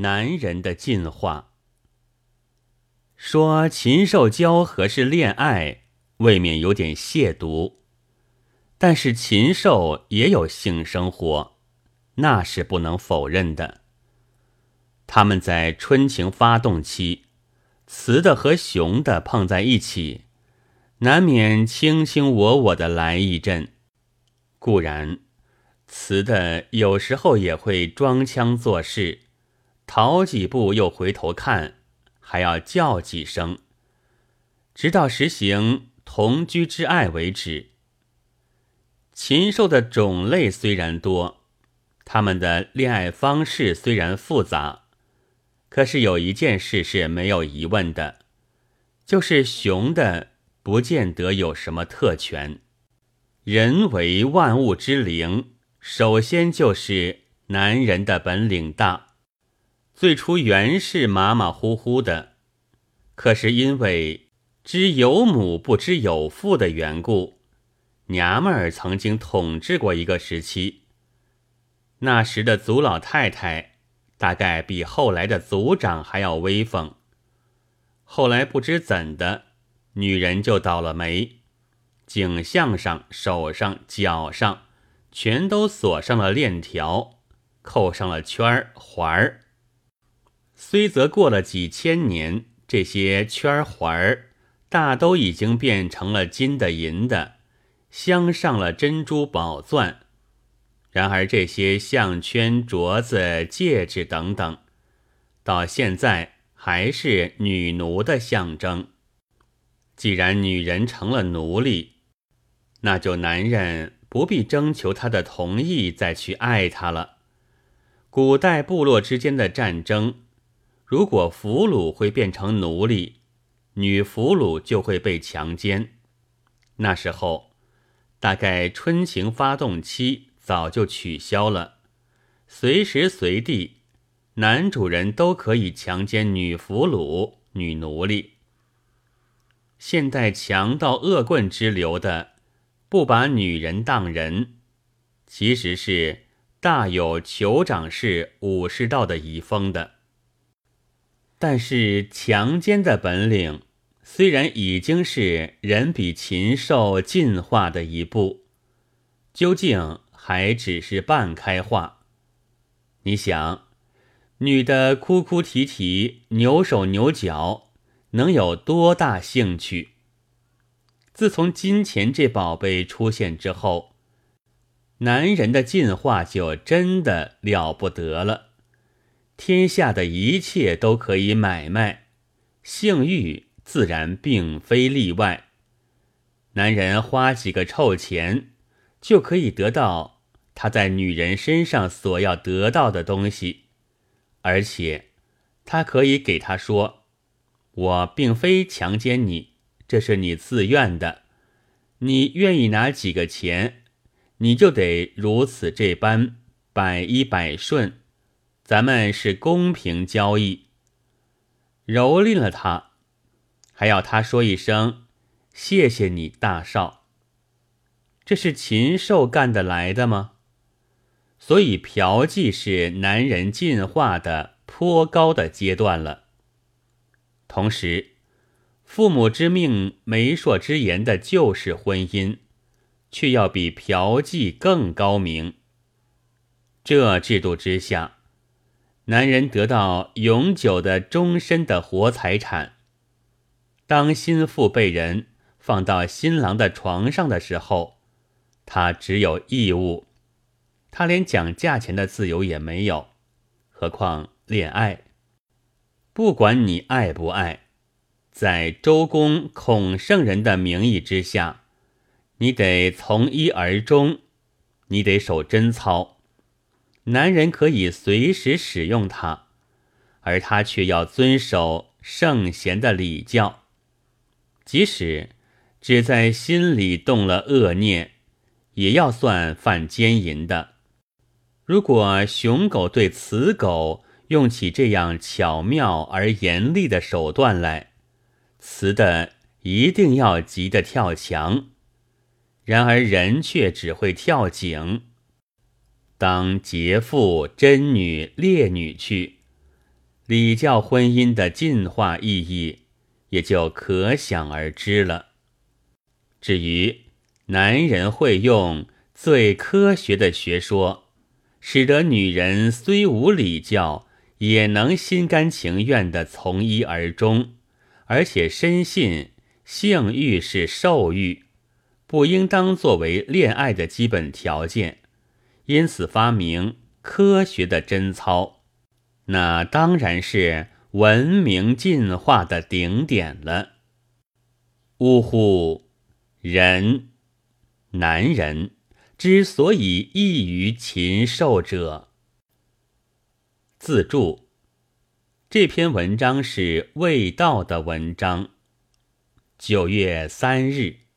男人的进化。说禽兽交合是恋爱，未免有点亵渎。但是禽兽也有性生活，那是不能否认的。他们在春情发动期，雌的和雄的碰在一起，难免卿卿我我的来一阵。固然，雌的有时候也会装腔作势，逃几步又回头看，还要叫几声，直到实行同居之爱为止。禽兽的种类虽然多，他们的恋爱方式虽然复杂，可是有一件事是没有疑问的，就是雄的不见得有什么特权。人为万物之灵，首先就是男人的本领大。最初原是马马虎虎的，可是因为知有母不知有父的缘故。娘们儿曾经统治过一个时期，那时的族老太太大概比后来的族长还要威风。后来不知怎的，女人就倒了霉，颈项上、手上、脚上全都锁上了链条，扣上了圈儿环儿。虽则过了几千年，这些圈环儿大都已经变成了金的、银的。镶上了珍珠宝钻，然而这些项圈、镯子、戒指等等，到现在还是女奴的象征。既然女人成了奴隶，那就男人不必征求她的同意再去爱她了。古代部落之间的战争，如果俘虏会变成奴隶，女俘虏就会被强奸，那时候。大概春情发动期早就取消了，随时随地，男主人都可以强奸女俘虏、女奴隶。现代强盗恶棍之流的，不把女人当人，其实是大有酋长式武士道的遗风的。但是强奸的本领。虽然已经是人比禽兽进化的一步，究竟还只是半开化。你想，女的哭哭啼啼、扭手扭脚，能有多大兴趣？自从金钱这宝贝出现之后，男人的进化就真的了不得了。天下的一切都可以买卖，性欲。自然并非例外。男人花几个臭钱，就可以得到他在女人身上所要得到的东西，而且他可以给他说：“我并非强奸你，这是你自愿的。你愿意拿几个钱，你就得如此这般，百依百顺。咱们是公平交易。”蹂躏了他。还要他说一声“谢谢你，大少”，这是禽兽干得来的吗？所以嫖妓是男人进化的颇高的阶段了。同时，父母之命、媒妁之言的旧式婚姻，却要比嫖妓更高明。这制度之下，男人得到永久的、终身的活财产。当心腹被人放到新郎的床上的时候，他只有义务，他连讲价钱的自由也没有。何况恋爱，不管你爱不爱，在周公孔圣人的名义之下，你得从一而终，你得守贞操。男人可以随时使用它，而他却要遵守圣贤的礼教。即使只在心里动了恶念，也要算犯奸淫的。如果雄狗对雌狗用起这样巧妙而严厉的手段来，雌的一定要急得跳墙；然而人却只会跳井。当劫妇、贞女、烈女去，礼教婚姻的进化意义也就可想而知了。至于男人会用最科学的学说，使得女人虽无礼教，也能心甘情愿地从一而终，而且深信性欲是受欲，不应当作为恋爱的基本条件，因此发明科学的贞操。那当然是文明进化的顶点了。呜呼，人，男人之所以异于禽兽者。自注：这篇文章是未道的文章。九月三日。